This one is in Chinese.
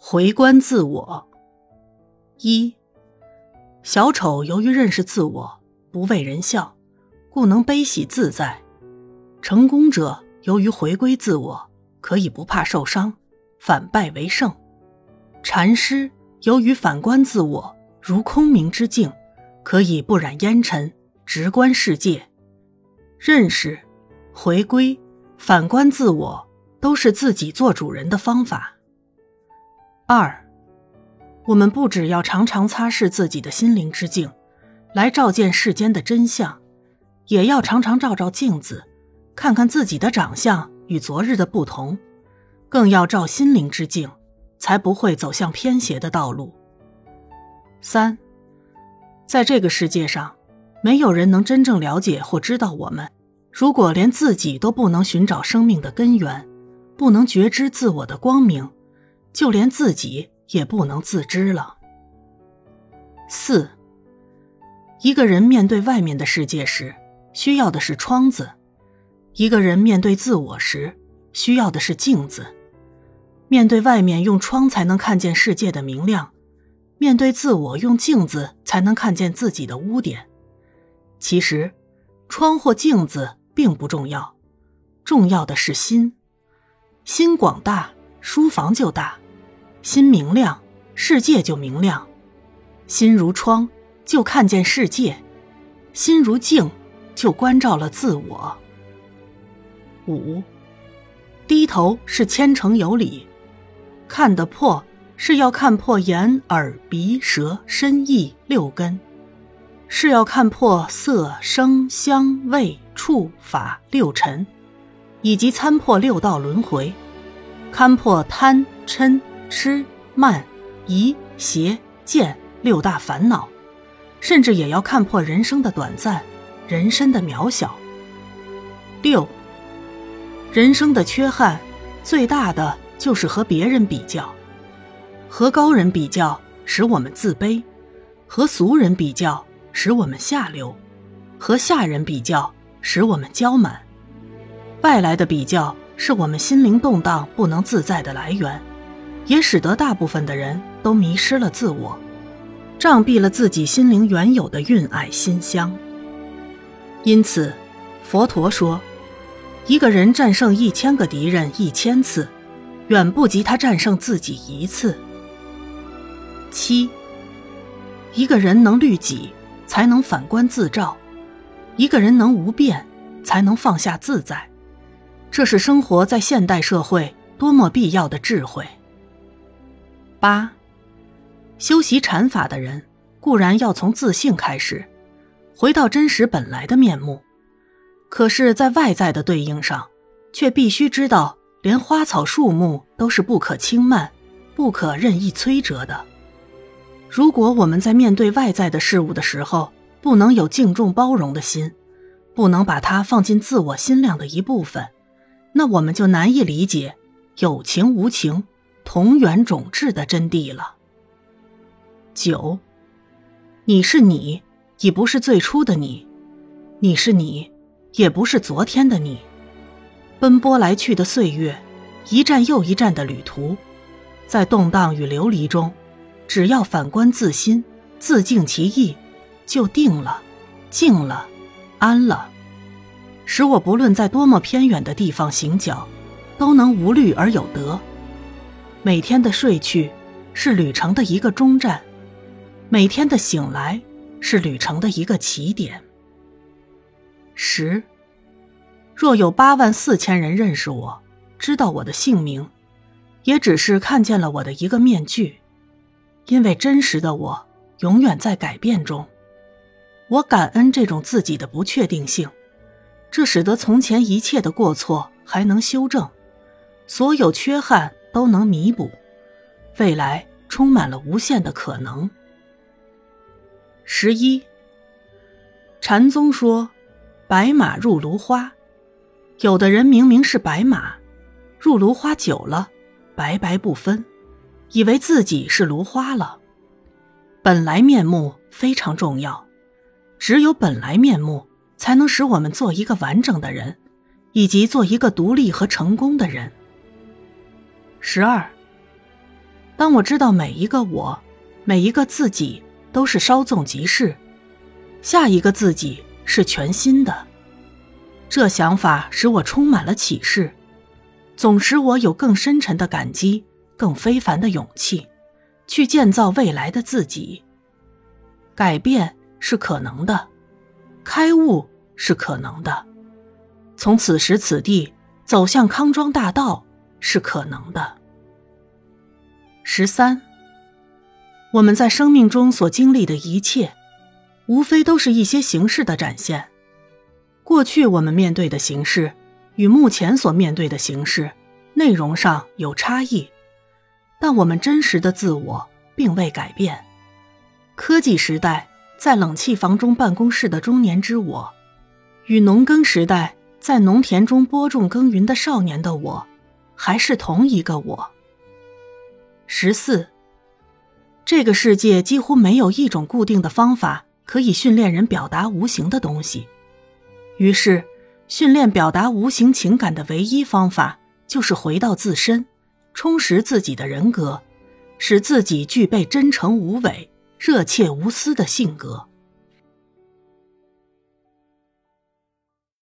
回观自我。一，小丑由于认识自我，不为人笑，故能悲喜自在；成功者由于回归自我，可以不怕受伤，反败为胜。禅师由于反观自我，如空明之境，可以不染烟尘，直观世界。认识、回归、反观自我，都是自己做主人的方法。二。我们不只要常常擦拭自己的心灵之镜，来照见世间的真相，也要常常照照镜子，看看自己的长相与昨日的不同，更要照心灵之镜，才不会走向偏邪的道路。三，在这个世界上，没有人能真正了解或知道我们。如果连自己都不能寻找生命的根源，不能觉知自我的光明，就连自己。也不能自知了。四，一个人面对外面的世界时，需要的是窗子；一个人面对自我时，需要的是镜子。面对外面用窗才能看见世界的明亮，面对自我用镜子才能看见自己的污点。其实，窗或镜子并不重要，重要的是心。心广大，书房就大。心明亮，世界就明亮；心如窗，就看见世界；心如镜，就关照了自我。五，低头是虔诚有礼，看得破是要看破眼耳鼻舌身意六根，是要看破色声香味触法六尘，以及参破六道轮回，勘破贪嗔。痴慢疑邪见六大烦恼，甚至也要看破人生的短暂，人生的渺小。六，人生的缺憾最大的就是和别人比较，和高人比较使我们自卑，和俗人比较使我们下流，和下人比较使我们骄满。外来的比较是我们心灵动荡不能自在的来源。也使得大部分的人都迷失了自我，障蔽了自己心灵原有的蕴爱心香。因此，佛陀说，一个人战胜一千个敌人一千次，远不及他战胜自己一次。七，一个人能律己，才能反观自照；一个人能无变，才能放下自在。这是生活在现代社会多么必要的智慧。八，修习禅法的人固然要从自信开始，回到真实本来的面目，可是，在外在的对应上，却必须知道，连花草树木都是不可轻慢、不可任意摧折的。如果我们在面对外在的事物的时候，不能有敬重包容的心，不能把它放进自我心量的一部分，那我们就难以理解有情无情。同源种质的真谛了。九，你是你，已不是最初的你；你是你，也不是昨天的你。奔波来去的岁月，一站又一站的旅途，在动荡与流离中，只要反观自心，自净其意，就定了，静了，安了，使我不论在多么偏远的地方行脚，都能无虑而有得。每天的睡去，是旅程的一个终站；每天的醒来，是旅程的一个起点。十，若有八万四千人认识我，知道我的姓名，也只是看见了我的一个面具，因为真实的我永远在改变中。我感恩这种自己的不确定性，这使得从前一切的过错还能修正，所有缺憾。都能弥补，未来充满了无限的可能。十一，禅宗说：“白马入芦花。”有的人明明是白马，入芦花久了，白白不分，以为自己是芦花了。本来面目非常重要，只有本来面目，才能使我们做一个完整的人，以及做一个独立和成功的人。十二，当我知道每一个我，每一个自己都是稍纵即逝，下一个自己是全新的，这想法使我充满了启示，总使我有更深沉的感激，更非凡的勇气，去建造未来的自己。改变是可能的，开悟是可能的，从此时此地走向康庄大道是可能的。十三，我们在生命中所经历的一切，无非都是一些形式的展现。过去我们面对的形式，与目前所面对的形式，内容上有差异，但我们真实的自我并未改变。科技时代在冷气房中办公室的中年之我，与农耕时代在农田中播种耕耘的少年的我，还是同一个我。十四，这个世界几乎没有一种固定的方法可以训练人表达无形的东西，于是，训练表达无形情感的唯一方法就是回到自身，充实自己的人格，使自己具备真诚无伪、热切无私的性格。